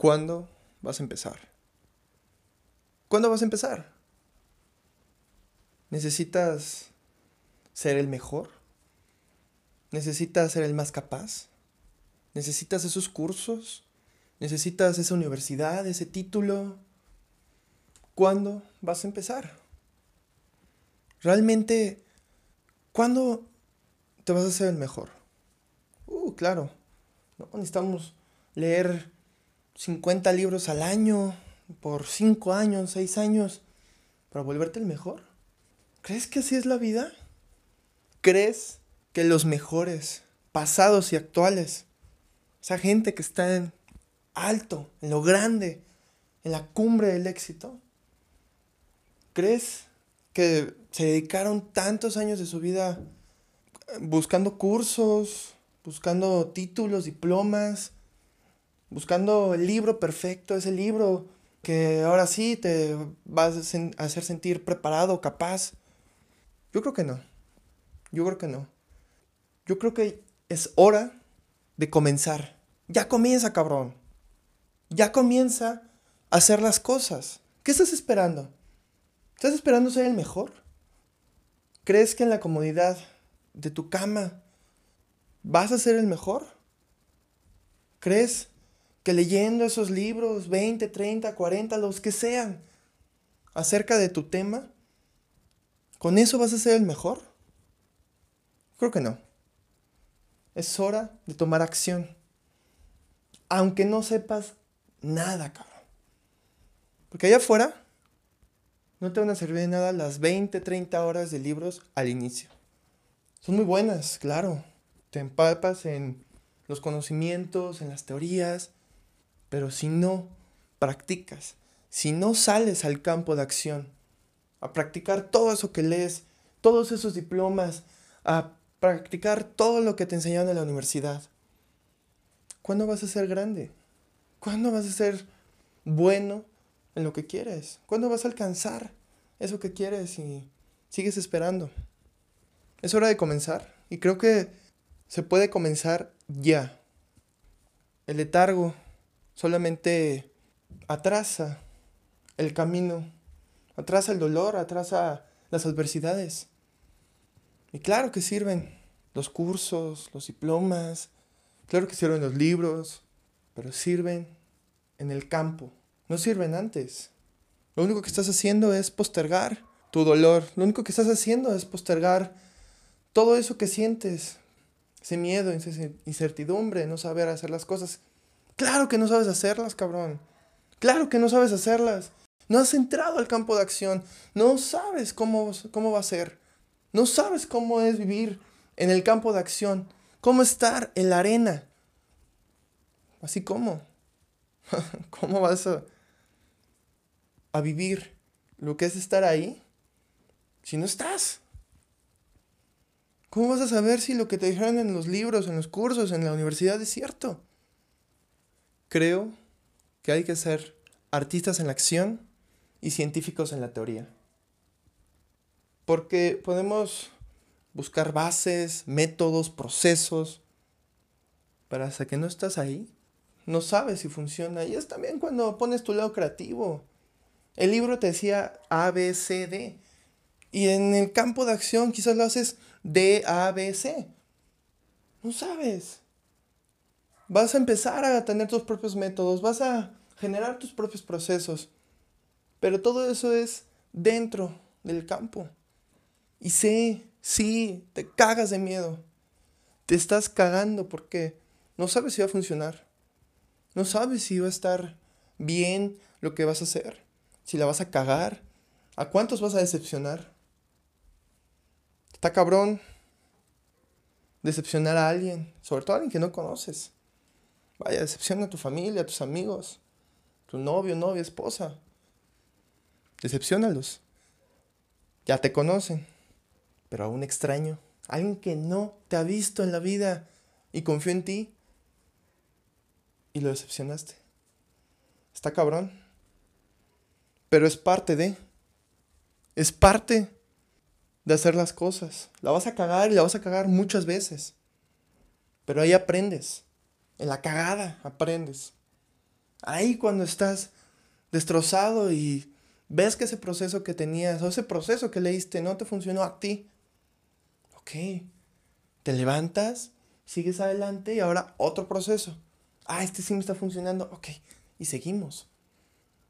¿Cuándo vas a empezar? ¿Cuándo vas a empezar? ¿Necesitas ser el mejor? ¿Necesitas ser el más capaz? ¿Necesitas esos cursos? ¿Necesitas esa universidad, ese título? ¿Cuándo vas a empezar? Realmente, ¿cuándo te vas a hacer el mejor? Uh, claro. No, necesitamos leer 50 libros al año por 5 años, 6 años para volverte el mejor. ¿Crees que así es la vida? ¿Crees que los mejores, pasados y actuales, esa gente que está en alto, en lo grande, en la cumbre del éxito, ¿crees que se dedicaron tantos años de su vida buscando cursos, buscando títulos, diplomas, buscando el libro perfecto, ese libro que ahora sí te va a hacer sentir preparado, capaz. Yo creo que no. Yo creo que no. Yo creo que es hora de comenzar. Ya comienza, cabrón. Ya comienza a hacer las cosas. ¿Qué estás esperando? ¿Estás esperando ser el mejor? ¿Crees que en la comodidad de tu cama vas a ser el mejor? ¿Crees que leyendo esos libros, 20, 30, 40, los que sean, acerca de tu tema, con eso vas a ser el mejor? Creo que no. Es hora de tomar acción. Aunque no sepas nada, cabrón. Porque allá afuera no te van a servir de nada las 20, 30 horas de libros al inicio. Son muy buenas, claro. Te empapas en los conocimientos, en las teorías, pero si no practicas, si no sales al campo de acción, a practicar todo eso que lees, todos esos diplomas, a practicar todo lo que te enseñaron en la universidad, ¿cuándo vas a ser grande? ¿Cuándo vas a ser bueno en lo que quieres? ¿Cuándo vas a alcanzar eso que quieres y sigues esperando? Es hora de comenzar y creo que se puede comenzar ya. El letargo solamente atrasa el camino, atrasa el dolor, atrasa las adversidades. Y claro que sirven los cursos, los diplomas, claro que sirven los libros, pero sirven en el campo, no sirven antes. Lo único que estás haciendo es postergar tu dolor, lo único que estás haciendo es postergar todo eso que sientes, ese miedo, esa incertidumbre, no saber hacer las cosas Claro que no sabes hacerlas, cabrón. Claro que no sabes hacerlas. No has entrado al campo de acción. No sabes cómo, cómo va a ser. No sabes cómo es vivir en el campo de acción. Cómo estar en la arena. Así como. ¿Cómo vas a, a vivir lo que es estar ahí si no estás? ¿Cómo vas a saber si lo que te dijeron en los libros, en los cursos, en la universidad es cierto? Creo que hay que ser artistas en la acción y científicos en la teoría. Porque podemos buscar bases, métodos, procesos, pero hasta que no estás ahí, no sabes si funciona. Y es también cuando pones tu lado creativo. El libro te decía A, B, C, D. Y en el campo de acción quizás lo haces D, A, B, C. No sabes vas a empezar a tener tus propios métodos, vas a generar tus propios procesos. Pero todo eso es dentro del campo. Y sé, sí, te cagas de miedo. Te estás cagando porque no sabes si va a funcionar. No sabes si va a estar bien lo que vas a hacer. Si la vas a cagar. ¿A cuántos vas a decepcionar? Está cabrón decepcionar a alguien, sobre todo a alguien que no conoces. Vaya, decepciona a tu familia, a tus amigos, tu novio, novia, esposa. Decepciónalos. Ya te conocen, pero a un extraño, alguien que no te ha visto en la vida y confió en ti y lo decepcionaste. Está cabrón. Pero es parte de. Es parte de hacer las cosas. La vas a cagar y la vas a cagar muchas veces. Pero ahí aprendes. En la cagada aprendes. Ahí cuando estás destrozado y ves que ese proceso que tenías o ese proceso que leíste no te funcionó a ti. Ok, te levantas, sigues adelante y ahora otro proceso. Ah, este sí me está funcionando. Ok, y seguimos.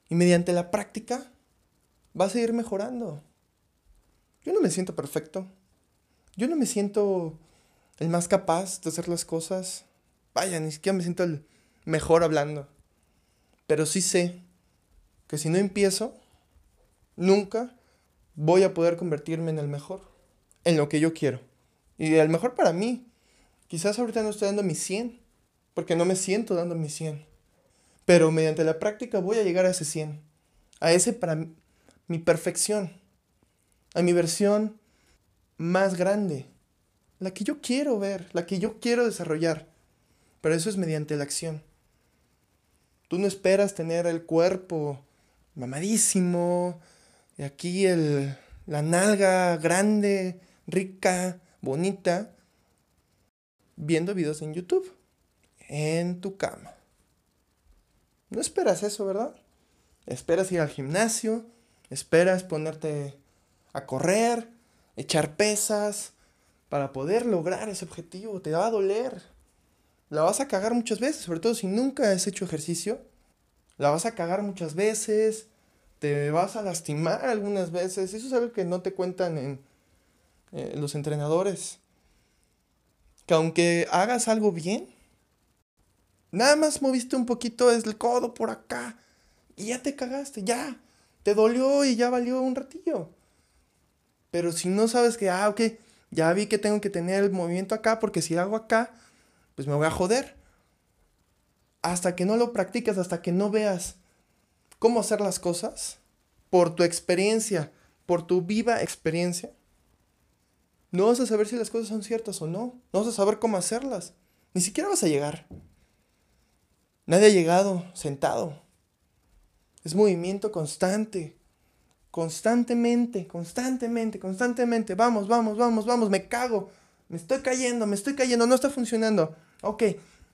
Y mediante la práctica vas a ir mejorando. Yo no me siento perfecto. Yo no me siento el más capaz de hacer las cosas. Vaya, ni siquiera me siento el mejor hablando. Pero sí sé que si no empiezo, nunca voy a poder convertirme en el mejor, en lo que yo quiero. Y el mejor para mí. Quizás ahorita no estoy dando mi 100, porque no me siento dando mi 100. Pero mediante la práctica voy a llegar a ese 100, a ese para mi perfección, a mi versión más grande, la que yo quiero ver, la que yo quiero desarrollar. Pero eso es mediante la acción. Tú no esperas tener el cuerpo mamadísimo, y aquí el, la nalga grande, rica, bonita, viendo videos en YouTube, en tu cama. No esperas eso, ¿verdad? Esperas ir al gimnasio, esperas ponerte a correr, echar pesas, para poder lograr ese objetivo. Te va a doler. La vas a cagar muchas veces, sobre todo si nunca has hecho ejercicio. La vas a cagar muchas veces, te vas a lastimar algunas veces. Eso es algo que no te cuentan en eh, los entrenadores. Que aunque hagas algo bien, nada más moviste un poquito el codo por acá y ya te cagaste, ya. Te dolió y ya valió un ratillo. Pero si no sabes que, ah, ok, ya vi que tengo que tener el movimiento acá porque si hago acá, pues me voy a joder. Hasta que no lo practicas, hasta que no veas cómo hacer las cosas, por tu experiencia, por tu viva experiencia, no vas a saber si las cosas son ciertas o no. No vas a saber cómo hacerlas. Ni siquiera vas a llegar. Nadie ha llegado sentado. Es movimiento constante. Constantemente, constantemente, constantemente. Vamos, vamos, vamos, vamos. Me cago. Me estoy cayendo, me estoy cayendo. No está funcionando. Ok,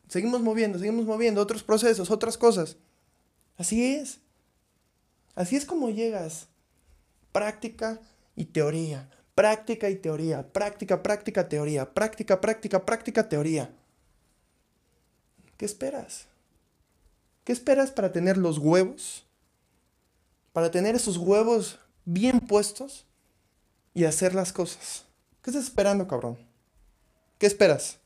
seguimos moviendo, seguimos moviendo. Otros procesos, otras cosas. Así es. Así es como llegas. Práctica y teoría. Práctica y teoría. Práctica, práctica, teoría. Práctica, práctica, práctica, teoría. ¿Qué esperas? ¿Qué esperas para tener los huevos para tener esos huevos bien puestos y hacer las cosas. ¿Qué estás esperando, cabrón? ¿Qué esperas?